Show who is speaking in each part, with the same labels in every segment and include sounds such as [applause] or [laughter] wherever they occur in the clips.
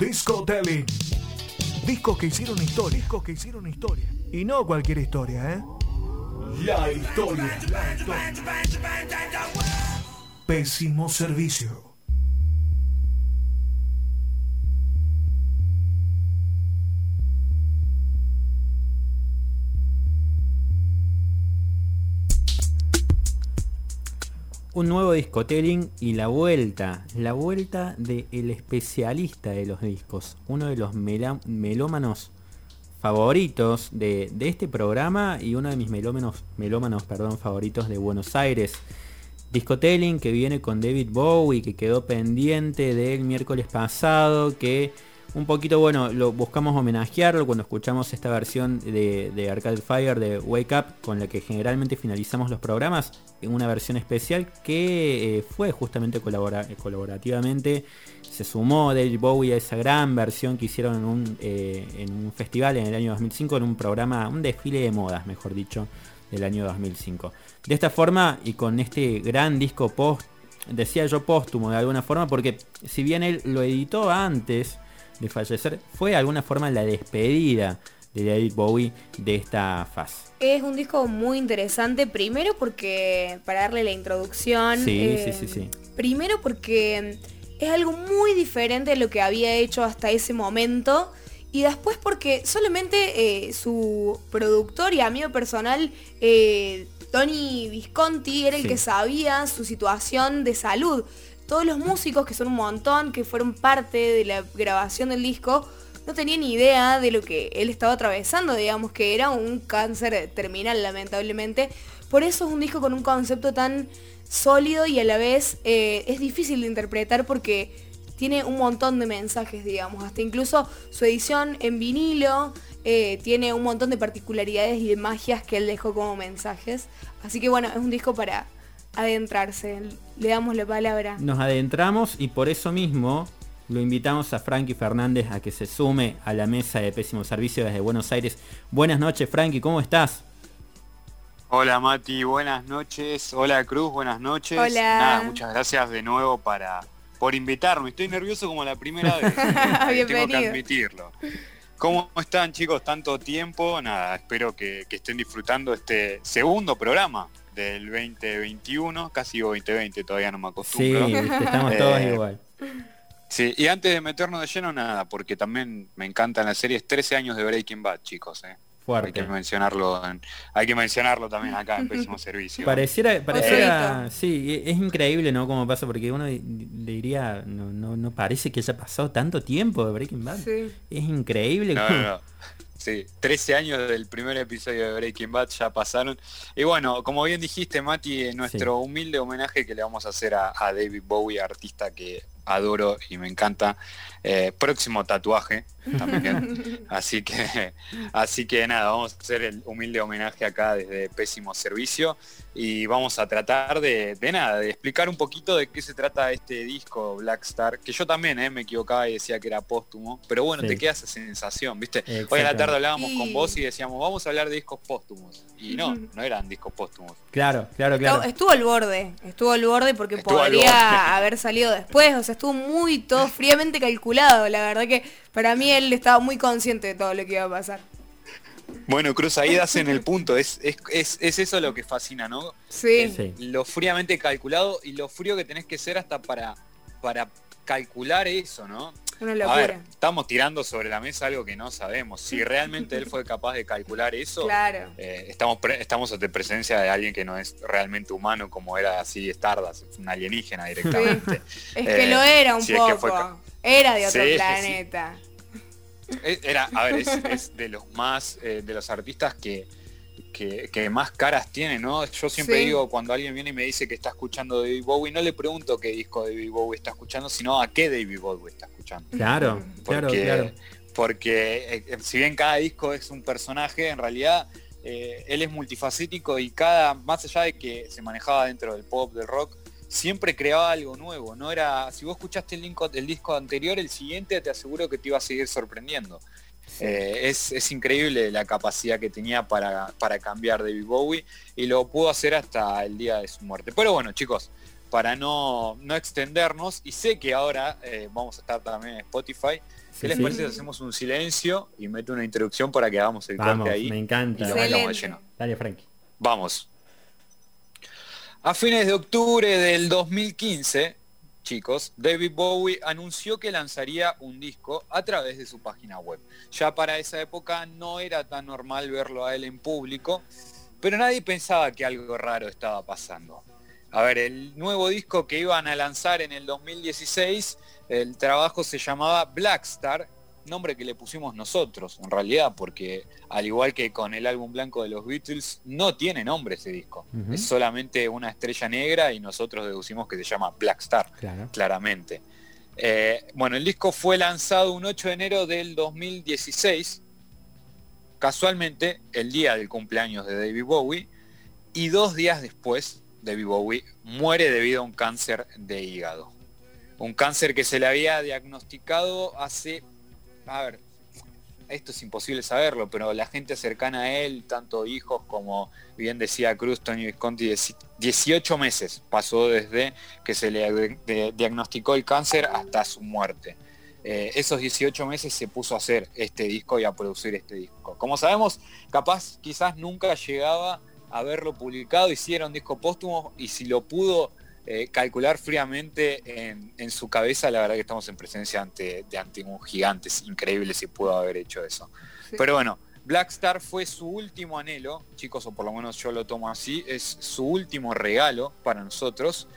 Speaker 1: Disco Telling. Discos que hicieron historia. Discos que hicieron historia. Y no cualquier historia, ¿eh? La historia. La historia. Pésimo servicio.
Speaker 2: Un nuevo discotelling y la vuelta, la vuelta del el especialista de los discos, uno de los melómanos favoritos de, este programa y uno de mis melómanos, melómanos perdón, favoritos de Buenos Aires. Discotelling que viene con David Bowie, que quedó pendiente del miércoles pasado, que un poquito, bueno, lo buscamos homenajearlo cuando escuchamos esta versión de, Arcade Fire de Wake Up, con la que generalmente finalizamos los programas, en una versión especial que eh, fue justamente colaborativamente. Se sumó David Bowie a esa gran versión que hicieron en un, eh, en un festival en el año 2005, en un programa, un desfile de modas, mejor dicho, del año 2005. De esta forma y con este gran disco post, decía yo póstumo de alguna forma, porque si bien él lo editó antes, de fallecer, fue de alguna forma la despedida de David Bowie de esta fase.
Speaker 3: Es un disco muy interesante, primero porque, para darle la introducción,
Speaker 2: sí, sí, sí, sí.
Speaker 3: primero porque es algo muy diferente de lo que había hecho hasta ese momento. Y después porque solamente eh, su productor y amigo personal, eh, Tony Visconti, era el que sabía su situación de salud todos los músicos, que son un montón, que fueron parte de la grabación del disco, no tenían idea de lo que él estaba atravesando, digamos que era un cáncer terminal lamentablemente. Por eso es un disco con un concepto tan sólido y a la vez eh, es difícil de interpretar porque tiene un montón de mensajes, digamos, hasta incluso su edición en vinilo eh, tiene un montón de particularidades y de magias que él dejó como mensajes. Así que bueno, es un disco para adentrarse. Le damos la palabra.
Speaker 2: Nos adentramos y por eso mismo lo invitamos a Frankie Fernández a que se sume a la mesa de Pésimo Servicio desde Buenos Aires. Buenas noches, Frankie, ¿cómo estás?
Speaker 4: Hola Mati, buenas noches. Hola Cruz, buenas noches.
Speaker 3: Hola.
Speaker 4: muchas gracias de nuevo para por invitarme. Estoy nervioso como la primera vez. [laughs] Tengo que admitirlo. ¿Cómo están chicos? Tanto tiempo. Nada, espero que estén disfrutando este segundo programa del 2021, casi 2020, todavía no me acostumbro.
Speaker 2: Sí, estamos todos eh, igual.
Speaker 4: Sí, y antes de meternos de lleno, nada, porque también me encantan las series 13 años de Breaking Bad, chicos. Eh. Hay que mencionarlo, hay que mencionarlo también acá en Pésimo [laughs] Servicio.
Speaker 2: Pareciera, pareciera, sí, es increíble, ¿no? Cómo pasa, porque uno le diría, no, no, no parece que haya pasado tanto tiempo de Breaking Bad. Es increíble.
Speaker 4: Sí, 13 años del primer episodio de Breaking Bad ya pasaron. Y bueno, como bien dijiste, Mati, nuestro humilde homenaje que le vamos a hacer a, a David Bowie, artista que adoro y me encanta. Eh, próximo tatuaje. Así que así que nada, vamos a hacer el humilde homenaje acá desde Pésimo Servicio y vamos a tratar de, nada, de explicar un poquito de qué se trata este disco Black Star, que yo también eh, me equivocaba y decía que era póstumo, pero bueno, te queda esa sensación, ¿viste? Hoy a la tarde hablábamos con vos y decíamos, vamos a hablar de discos póstumos. Y no, no eran discos póstumos.
Speaker 2: Claro, claro, claro.
Speaker 3: Estuvo al borde, estuvo al borde porque podría haber salido después, o sea, estuvo muy todo [laughs] fríamente calculado, la verdad que para mí él estaba muy consciente de todo lo que iba a pasar.
Speaker 4: Bueno, Cruz, ahí das en el punto. Es, es, eso lo que fascina, ¿no?
Speaker 3: Sí.
Speaker 4: Lo fríamente calculado y lo frío que tenés que ser hasta para, para calcular eso, ¿no?
Speaker 3: A ver,
Speaker 4: estamos tirando sobre la mesa algo que no sabemos. Si realmente él fue capaz de calcular eso,
Speaker 3: claro.
Speaker 4: Eh, estamos, estamos ante presencia de alguien que no es realmente humano como era así Stardust, un alienígena directamente.
Speaker 3: es que lo era un poco. Era de otro planeta.
Speaker 4: Era, a ver, es, de los más, eh, de los artistas que, que, más caras tiene, ¿no? Yo siempre digo, cuando alguien viene y me dice que está escuchando David Bowie, no le pregunto qué disco de David Bowie está escuchando, sino a qué David Bowie está escuchando.
Speaker 2: Claro, claro, claro.
Speaker 4: Porque eh, si bien cada disco es un personaje, en realidad eh, él es multifacético y cada, más allá de que se manejaba dentro del pop, del rock, siempre creaba algo nuevo. No era, si vos escuchaste el, el disco anterior, el siguiente te aseguro que te iba a seguir sorprendiendo. Eh, es, increíble la capacidad que tenía para, para cambiar David Bowie y lo pudo hacer hasta el día de su muerte. Pero bueno, chicos, para no, no extendernos, y sé que ahora eh, vamos a estar también en Spotify, ¿Qué les parece si hacemos un silencio y meto una introducción para que hagamos el
Speaker 2: Vamos,
Speaker 4: corte ahí?
Speaker 2: me encanta.
Speaker 4: Y lo metamos de lleno.
Speaker 2: Dale, Frankie.
Speaker 4: Vamos. A fines de octubre del 2015, chicos, David Bowie anunció que lanzaría un disco a través de su página web. Ya para esa época no era tan normal verlo a él en público, pero nadie pensaba que algo raro estaba pasando. A ver, el nuevo disco que iban a lanzar en el 2016, el trabajo se llamaba Black Star, nombre que le pusimos nosotros, en realidad, porque al igual que con el álbum blanco de los Beatles, no tiene nombre ese disco. Es solamente una estrella negra y nosotros deducimos que se llama Black Star, claramente. Eh, bueno, el disco fue lanzado un 8 de enero del 2016, casualmente el día del cumpleaños de David Bowie, y dos días después, David Bowie muere debido a un cáncer de hígado. Un cáncer que se le había diagnosticado hace a ver, esto es imposible saberlo, pero la gente cercana a él, tanto hijos como bien decía Cruz, Tony Visconti, 18 meses pasó desde que se le diagnosticó el cáncer hasta su muerte. Eh, esos 18 meses se puso a hacer este disco y a producir este disco. Como sabemos, capaz quizás nunca llegaba a verlo publicado, hicieron disco póstumo y si lo pudo eh, calcular fríamente en, su cabeza, la verdad que estamos en presencia ante, de ante un gigante, es increíble si pudo haber hecho eso. Pero bueno, Black Star fue su último anhelo, chicos, o por lo menos yo lo tomo así, es su último regalo para nosotros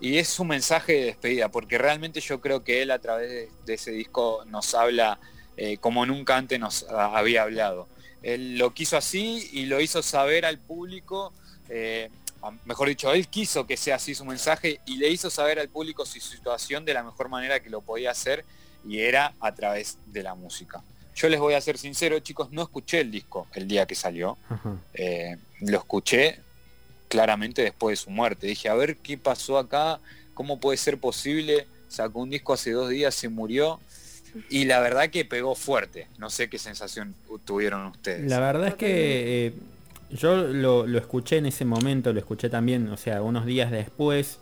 Speaker 4: y es su mensaje de despedida, porque realmente yo creo que él a través de, ese disco nos habla eh, como nunca antes nos había hablado. Él lo quiso así y lo hizo saber al público. Eh, mejor dicho, él quiso que sea así su mensaje y le hizo saber al público su situación de la mejor manera que lo podía hacer y era a través de la música. Yo les voy a ser sincero, chicos, no escuché el disco el día que salió. Eh, lo escuché claramente después de su muerte. Dije, a ver qué pasó acá, cómo puede ser posible. Sacó un disco hace dos días, se murió. Y la verdad que pegó fuerte. No sé qué sensación tuvieron ustedes.
Speaker 2: La verdad es que eh, yo lo, escuché en ese momento, lo escuché también, o sea, unos días después.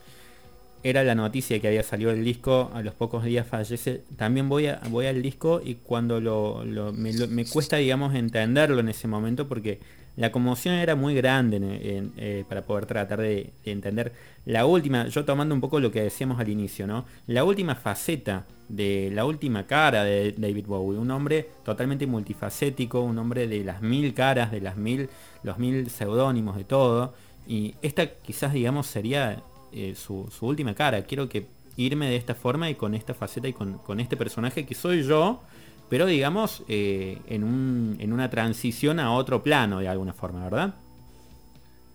Speaker 2: Era la noticia que había salido el disco, a los pocos días fallece. También voy, a, voy al disco y cuando lo, me, cuesta, digamos, entenderlo en ese momento porque la conmoción era muy grande eh, para poder tratar de, entender la última, yo tomando un poco lo que decíamos al inicio, ¿no? La última faceta de la última cara de David Bowie, un hombre totalmente multifacético, un hombre de las mil caras, de las mil los mil seudónimos de todo. Y esta quizás, digamos, sería eh, su, última cara. Quiero que irme de esta forma y con esta faceta y con, este personaje que soy yo, pero digamos, eh, en, un, en una transición a otro plano de alguna forma, ¿verdad?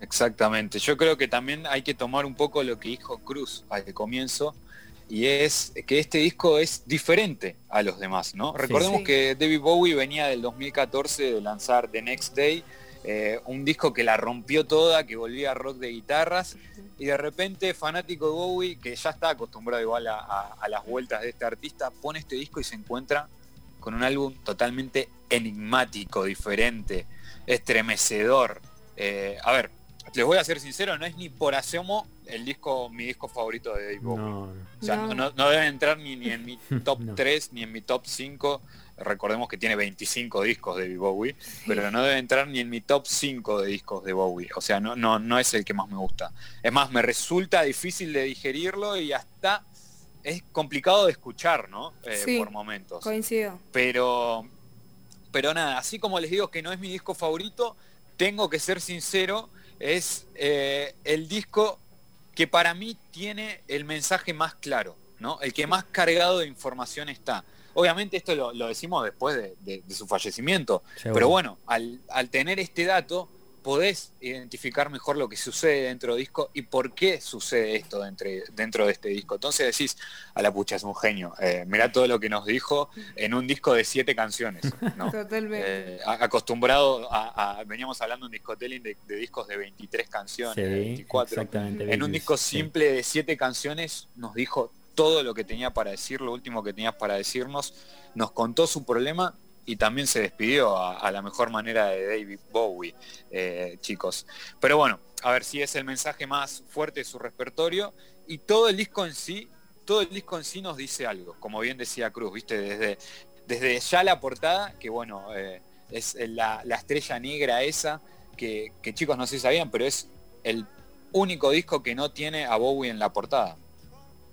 Speaker 4: Exactamente. Yo creo que también hay que tomar un poco lo que dijo Cruz al comienzo, y es que este disco es diferente a los demás, ¿no? Recordemos que David Bowie venía del 2014 de lanzar The Next Day, eh, un disco que la rompió toda, que volvía a rock de guitarras, y de repente fanático de Bowie, que ya está acostumbrado igual a, las vueltas de este artista, pone este disco y se encuentra con un álbum totalmente enigmático, diferente, estremecedor. Eh, a ver, les voy a ser sincero, no es ni por asomo el disco, mi disco favorito de David Bowie. No, o sea, no. debe entrar [laughs] ni, en mi top 3 ni en mi top 5. Recordemos que tiene 25 discos de Bowie, pero no debe entrar ni en mi top 5 de discos de Bowie. O sea, no, no, no es el que más me gusta. Es más, me resulta difícil de digerirlo y hasta es complicado de escuchar, ¿no? Eh, por momentos.
Speaker 3: Coincido.
Speaker 4: Pero, pero nada, así como les digo que no es mi disco favorito, tengo que ser sincero, es eh, el disco que para mí tiene el mensaje más claro, ¿no? El que más cargado de información está. Obviamente esto lo, decimos después de, su fallecimiento, pero bueno, al, tener este dato podés identificar mejor lo que sucede dentro del disco y por qué sucede esto dentro, dentro de este disco. Entonces decís, a la pucha, es un genio. Eh, mirá todo lo que nos dijo en un disco de siete canciones. [laughs] Totalmente. Eh, acostumbrado a, veníamos hablando en Discotelling de, de discos de 23 canciones, 24. En un disco simple de siete canciones nos dijo todo lo que tenía para decir, lo último que tenía para decirnos, nos contó su problema y también se despidió a, la mejor manera de David Bowie, eh, chicos. Pero bueno, a ver si es el mensaje más fuerte de su repertorio y todo el disco en sí, todo el disco en sí nos dice algo, como bien decía Cruz, viste, desde desde ya la portada, que bueno, eh, es la, estrella negra esa, que, que chicos no sé si sabían, pero es el único disco que no tiene a Bowie en la portada.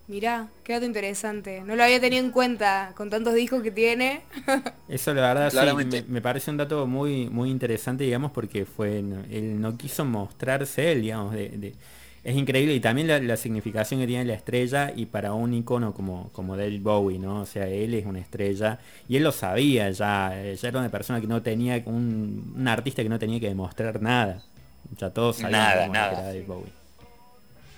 Speaker 3: Mirá, qué dato interesante. No lo había tenido en cuenta con tantos discos que tiene. [laughs]
Speaker 2: Eso la verdad sí, me, parece un dato muy, muy interesante, digamos, porque fue él no quiso mostrarse él, digamos, de, es increíble y también la, significación que tiene la estrella y para un icono como, como David Bowie, ¿no? O sea, él es una estrella y él lo sabía ya, ya era una persona que no tenía, un, un artista que no tenía que demostrar nada. Ya todos sabían
Speaker 4: nada, nada. era David Bowie.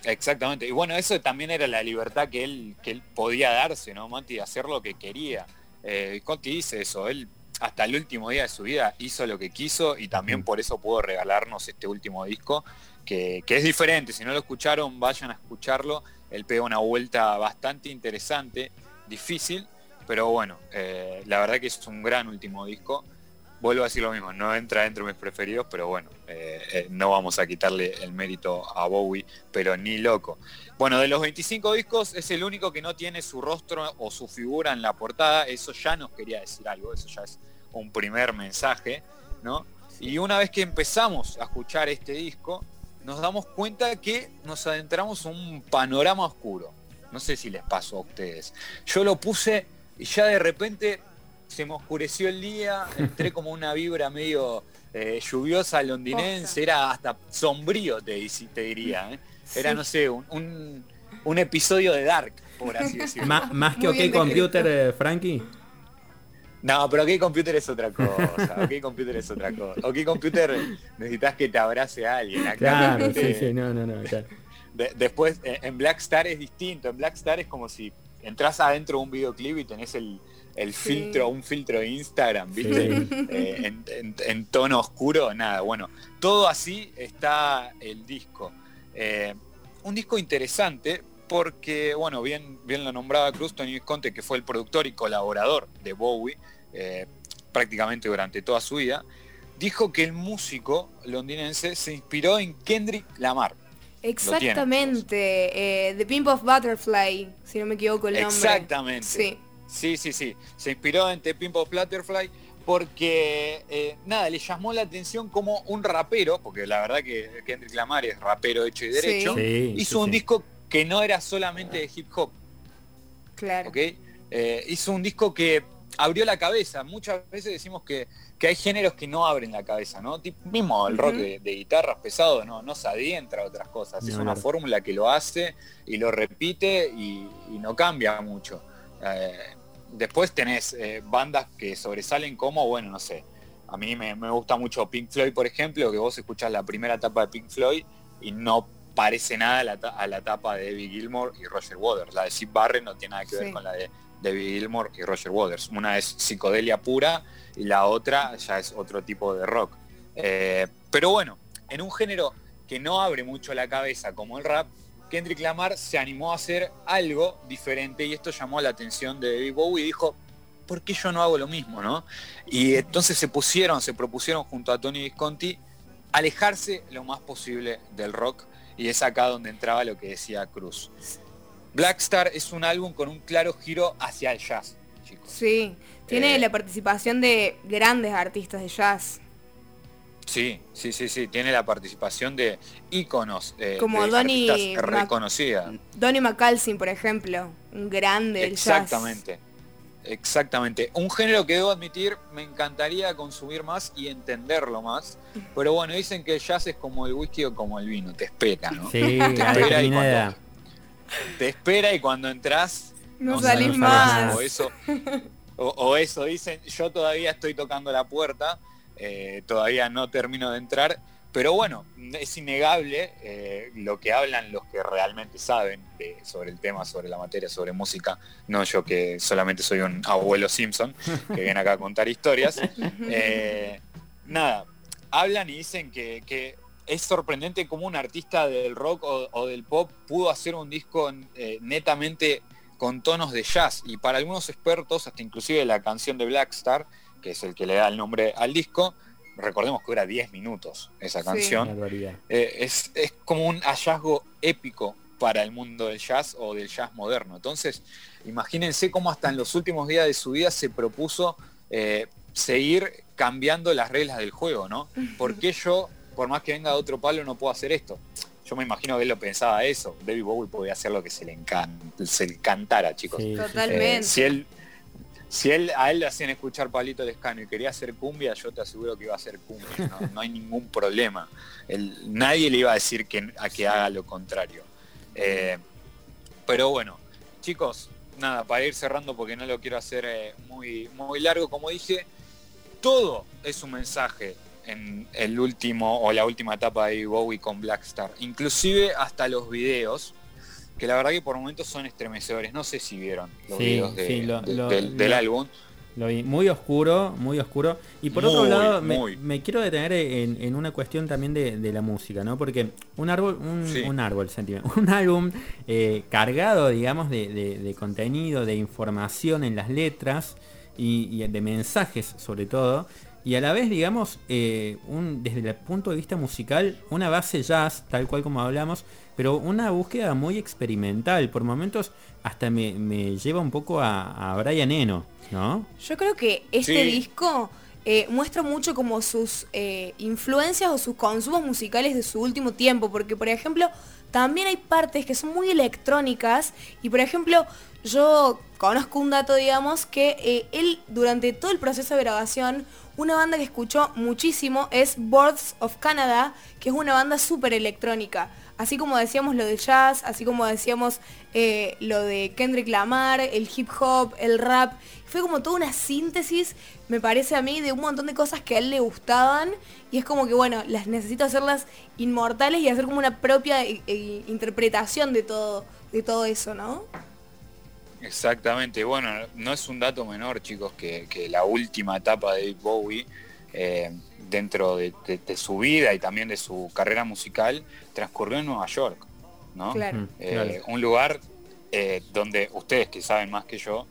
Speaker 4: Exactamente. Y bueno, eso también era la libertad que él, que él podía darse, ¿no, Monty? Hacer lo que quería. Eh, Conti dice eso, él hasta el último día de su vida hizo lo que quiso y también por eso pudo regalarnos este último disco, que, es diferente. Si no lo escucharon, vayan a escucharlo. Él pega una vuelta bastante interesante, difícil, pero bueno, eh, la verdad que es un gran último disco vuelvo a decir lo mismo, no entra dentro de mis preferidos, pero bueno, eh, eh, no vamos a quitarle el mérito a Bowie, pero ni loco. Bueno, de los 25 discos es el único que no tiene su rostro o su figura en la portada, eso ya nos quería decir algo, eso ya es un primer mensaje, ¿no? Y una vez que empezamos a escuchar este disco, nos damos cuenta que nos adentramos en un panorama oscuro. No sé si les pasó a ustedes. Yo lo puse y ya de repente se me oscureció el día, entré como una vibra medio eh, lluviosa londinense, era hasta sombrío, te, te diría. ¿eh? Era, no sé, un, episodio de Dark, por así [laughs] decirlo.
Speaker 2: más que OK Computer, eh, Frankie.
Speaker 4: No, pero OK Computer es otra cosa. OK Computer es otra cosa. OK Computer necesitas que te abrace a alguien.
Speaker 2: claro, sí, sí, no, no, no.
Speaker 4: después, en Black Star es distinto. En Black Star es como si entras adentro de un videoclip y tenés el, el filtro, un filtro de Instagram, ¿viste? Eh, en, tono oscuro, nada, bueno, todo así está el disco. Eh, un disco interesante porque, bueno, bien, bien lo nombraba Cruz, Tony Visconti, que fue el productor y colaborador de Bowie eh, prácticamente durante toda su vida, dijo que el músico londinense se inspiró en Kendrick Lamar.
Speaker 3: Exactamente, The Pimp of Butterfly, si no me equivoco el nombre.
Speaker 4: Exactamente. Sí. Sí, sí, sí. Se inspiró en The Pimple Butterfly porque, eh, nada, le llamó la atención como un rapero, porque la verdad que Kendrick Lamar es rapero hecho y derecho, hizo un disco que no era solamente de hip hop.
Speaker 3: Claro.
Speaker 4: Eh, hizo un disco que abrió la cabeza. Muchas veces decimos que, hay géneros que no abren la cabeza, ¿no? mismo el rock de, guitarras pesado no, no se adentra a otras cosas. es una fórmula que lo hace y lo repite y, no cambia mucho. Eh, después tenés eh, bandas que sobresalen como, bueno, no sé, a mí me, gusta mucho Pink Floyd, por ejemplo, que vos escuchás la primera etapa de Pink Floyd y no parece nada a la, etapa de David Gilmour y Roger Waters. La de Sid Barrett no tiene nada que ver con la de David Gilmour y Roger Waters. Una es psicodelia pura y la otra ya es otro tipo de rock. Eh, pero bueno, en un género que no abre mucho la cabeza como el rap, Kendrick Lamar se animó a hacer algo diferente y esto llamó la atención de David Bowie y dijo, ¿por qué yo no hago lo mismo? ¿no? Y entonces se pusieron, se propusieron junto a Tony Visconti alejarse lo más posible del rock y es acá donde entraba lo que decía Cruz. Blackstar es un álbum con un claro giro hacia el jazz, chicos.
Speaker 3: Sí, tiene eh, la participación de grandes artistas de jazz.
Speaker 4: Sí, sí, sí, sí, tiene la participación de íconos,
Speaker 3: eh, como de Donny
Speaker 4: reconocida.
Speaker 3: Donny McCalsin, por ejemplo, un grande
Speaker 4: del Exactamente. Exactamente. Un género que debo admitir me encantaría consumir más y entenderlo más. [laughs] Pero bueno, dicen que el jazz es como el whisky o como el vino, te espera, ¿no?
Speaker 2: Sí, [laughs] te espera y cuando,
Speaker 4: te espera y cuando entras
Speaker 3: no, salís más.
Speaker 4: O eso, o eso dicen, yo todavía estoy tocando la puerta eh, todavía no termino de entrar, pero bueno, es innegable eh, lo que hablan los que realmente saben sobre el tema, sobre la materia, sobre música, no yo que solamente soy un abuelo Simpson que viene acá a contar historias. [laughs] Eh, nada, hablan y dicen que, es sorprendente cómo un artista del rock o, del pop pudo hacer un disco netamente con tonos de jazz y para algunos expertos, hasta inclusive la canción de Black Star, que es el que le da el nombre al disco, recordemos que dura 10 minutos esa canción, eh, es, como un hallazgo épico para el mundo del jazz o del jazz moderno. Entonces, imagínense cómo hasta en los últimos días de su vida se propuso eh, seguir cambiando las reglas del juego, ¿no? Porque yo, por más que venga de otro palo, no puedo hacer esto? Yo me imagino que él lo pensaba eso. David Bowie podía hacer lo que se le, encanta, se le encantara, chicos.
Speaker 3: Totalmente.
Speaker 4: Eh, si él si él, a él le hacían escuchar Palito Lescano y quería hacer cumbia, yo te aseguro que iba a hacer cumbia, no, [laughs] hay ningún problema. nadie le iba a decir que, a que haga lo contrario. Eh, pero bueno, chicos, nada, para ir cerrando porque no lo quiero hacer eh, muy, muy largo, como dije, todo es un mensaje en el último o la última etapa de Bowie con Blackstar, inclusive hasta los videos que la verdad que por momentos son estremecedores. No sé si vieron los videos del, álbum.
Speaker 2: Lo vi muy oscuro, muy oscuro. Y por otro lado, me, quiero detener en, una cuestión también de, la música, ¿no? Porque un árbol, un, árbol, [laughs] un álbum eh, cargado, digamos, de, contenido, de información en las letras y, de mensajes sobre todo. Y a la vez, digamos, eh, un, desde el punto de vista musical, una base jazz, tal cual como hablamos, pero una búsqueda muy experimental. Por momentos hasta me, lleva un poco a, Brian Eno, ¿no?
Speaker 3: Yo creo que este disco eh, muestra mucho como sus eh, influencias o sus consumos musicales de su último tiempo, porque por ejemplo también hay partes que son muy electrónicas y por ejemplo yo conozco un dato, digamos, que eh, él durante todo el proceso de grabación, una banda que escuchó muchísimo es Boards of Canada, que es una banda súper electrónica así como decíamos lo de jazz, así como decíamos eh, lo de Kendrick Lamar, el hip hop, el rap, fue como toda una síntesis, me parece a mí, de un montón de cosas que a él le gustaban y es como que, bueno, las necesito hacerlas inmortales y hacer como una propia eh, eh, interpretación de todo, de todo eso, ¿no?
Speaker 4: Exactamente, bueno, no es un dato menor, chicos, que, la última etapa de Bowie dentro de, su vida y también de su carrera musical, transcurrió en Nueva York, ¿no? Eh, un lugar eh, donde ustedes que saben más que yo,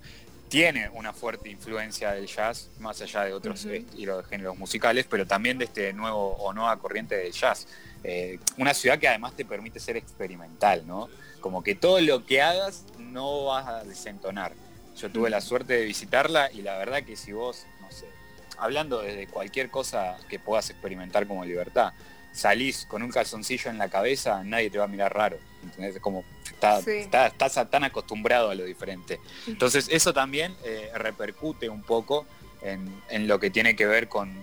Speaker 4: tiene una fuerte influencia del jazz, más allá de otros estilos de géneros musicales, pero también de este nuevo o nueva corriente del jazz. Eh, una ciudad que además te permite ser experimental, ¿no? Como que todo lo que hagas no vas a desentonar. Yo tuve la suerte de visitarla y la verdad que si vos, hablando desde cualquier cosa que puedas experimentar como libertad, salís con un calzoncillo en la cabeza, nadie te va a mirar raro. Como estás tan acostumbrado a lo diferente. Entonces eso también eh, repercute un poco en, lo que tiene que ver con,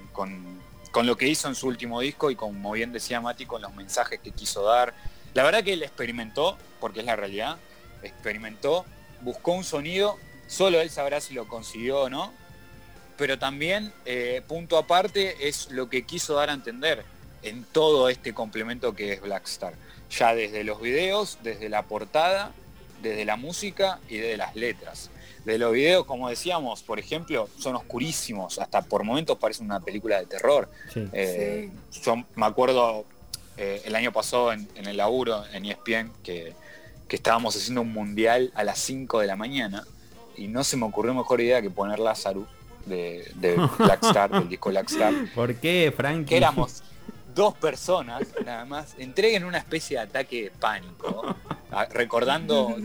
Speaker 4: lo que hizo en su último disco y como bien decía Mati, con los mensajes que quiso dar. La verdad que él experimentó, porque es la realidad, experimentó, buscó un sonido, solo él sabrá si lo consiguió o no, pero también, eh, punto aparte, es lo que quiso dar a entender en todo este complemento que es Blackstar. Ya desde los videos, desde la portada, desde la música y desde las letras. De los videos, como decíamos, por ejemplo, son oscurísimos, hasta por momentos parece una película de terror. Eh, yo me acuerdo eh, el año pasado en, el laburo en ESPN que, que estábamos haciendo un mundial a las 5 de la mañana y no se me ocurrió mejor idea que poner Lázaro de, de Blackstar, del disco Blackstar. [laughs]
Speaker 2: ¿Por qué, Frank?
Speaker 4: Que éramos dos personas, nada más, entreguen una especie de ataque de pánico, recordando,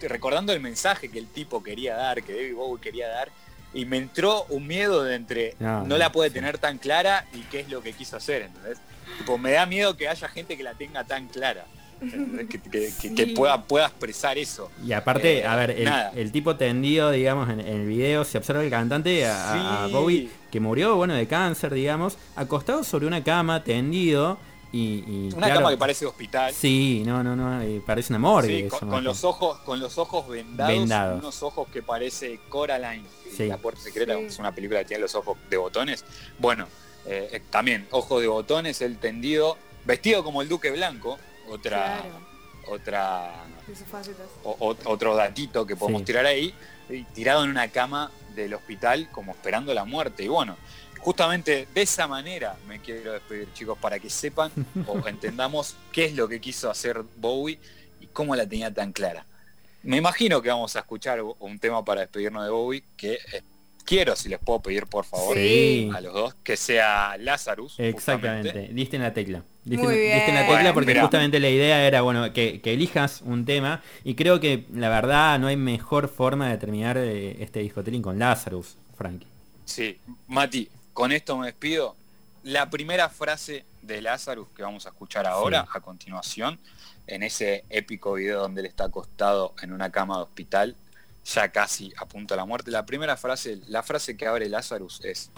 Speaker 4: recordando el mensaje que el tipo quería dar, que David Bowie quería dar, y me entró un miedo de entre no, la puede tener tan clara y qué es lo que quiso hacer, ¿entendés? Tipo, me da miedo que haya gente que la tenga tan clara [laughs] que, pueda, pueda expresar eso.
Speaker 2: Y aparte, eh, a ver, el, tipo tendido, digamos, en, el video se observa el cantante a, Bowie que murió, bueno, de cáncer, digamos, acostado sobre una cama, tendido. Y,
Speaker 4: una cama que parece hospital.
Speaker 2: Sí, no, no, no, eh, parece una morgue.
Speaker 4: con, los ojos, con los ojos vendados, unos ojos que parece Coraline, la puerta secreta, es una película que tiene los ojos de botones. Bueno, eh, también, ojos de botones, el tendido, vestido como el Duque Blanco, otra otra otro datito que podemos tirar ahí tirado en una cama del hospital como esperando la muerte. Y bueno justamente de esa manera me quiero despedir chicos para que sepan [laughs] o entendamos qué es lo que quiso hacer Bowie y cómo la tenía tan clara. Me imagino que vamos a escuchar un tema para despedirnos de Bowie que quiero, si les puedo pedir por favor
Speaker 2: Sí.
Speaker 4: a los dos, que sea Lazarus.
Speaker 2: Exactamente,
Speaker 4: justamente.
Speaker 2: diste en la tecla. Diste,
Speaker 3: Muy
Speaker 2: diste en la
Speaker 3: bien.
Speaker 2: tecla
Speaker 4: Bueno,
Speaker 2: porque
Speaker 4: mirá.
Speaker 2: justamente la idea era bueno que, que elijas un tema y creo que la verdad no hay mejor forma de terminar eh, este discotelling con Lazarus, Frankie.
Speaker 4: Sí, Mati, con esto me despido. La primera frase de Lazarus que vamos a escuchar ahora,
Speaker 2: Sí.
Speaker 4: a continuación, en ese épico video donde él está acostado en una cama de hospital, ya casi a punto de la muerte. La primera frase, la frase que abre Lazarus es,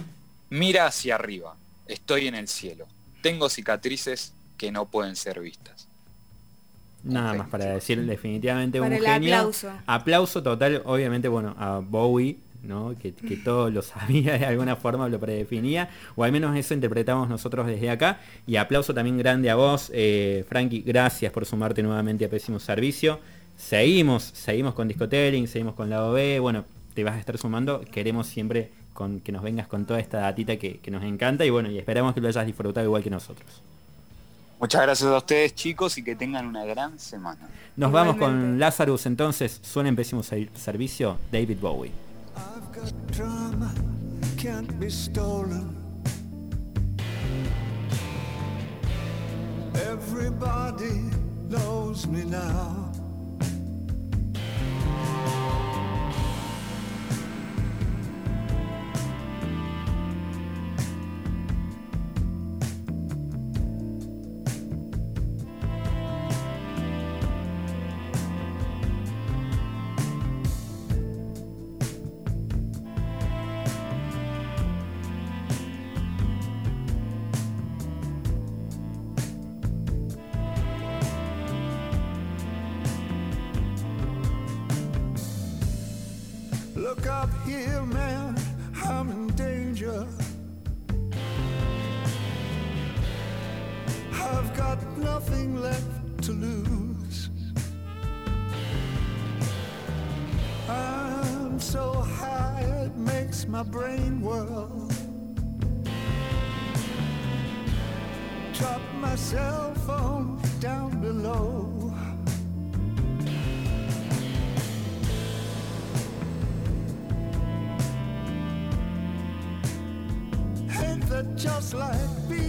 Speaker 4: mira hacia arriba, estoy en el cielo, tengo cicatrices que no pueden ser vistas.
Speaker 2: Nada más para decir definitivamente
Speaker 3: Para
Speaker 2: un
Speaker 3: el
Speaker 2: genio.
Speaker 3: aplauso.
Speaker 2: Aplauso total, obviamente, bueno, a Bowie, ¿no? Que, que [laughs] todo lo sabía de alguna forma, lo predefinía, o al menos eso interpretamos nosotros desde acá. Y aplauso también grande a vos, eh, Frankie, gracias por sumarte nuevamente a Pésimo Servicio. Seguimos, seguimos con Discotelling, seguimos con la OB, bueno, te vas a estar sumando, queremos siempre con que nos vengas con toda esta datita que, que nos encanta y bueno, y esperamos que lo hayas disfrutado igual que nosotros.
Speaker 4: Muchas gracias a ustedes chicos y que tengan una gran semana.
Speaker 2: Nos vamos con. Lazarus entonces, suena en Pésimo Ser- Servicio, David Bowie.
Speaker 1: I've got drama, can't be stolen. Everybody knows me now. Got nothing left to lose. I'm so high it makes my brain whirl. Drop my cell phone down below. Ain't that just like being